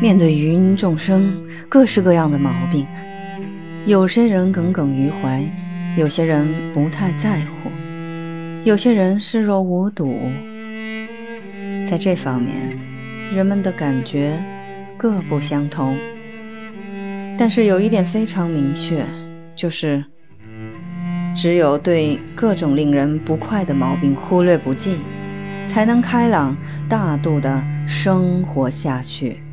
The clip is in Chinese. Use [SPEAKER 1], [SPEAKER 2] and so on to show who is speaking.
[SPEAKER 1] 面对芸芸众生各式各样的毛病有些人耿耿于怀有些人不太在乎有些人视若无睹。在这方面人们的感觉各不相同。但是有一点非常明确就是只有对各种令人不快的毛病忽略不计才能开朗大度地生活下去。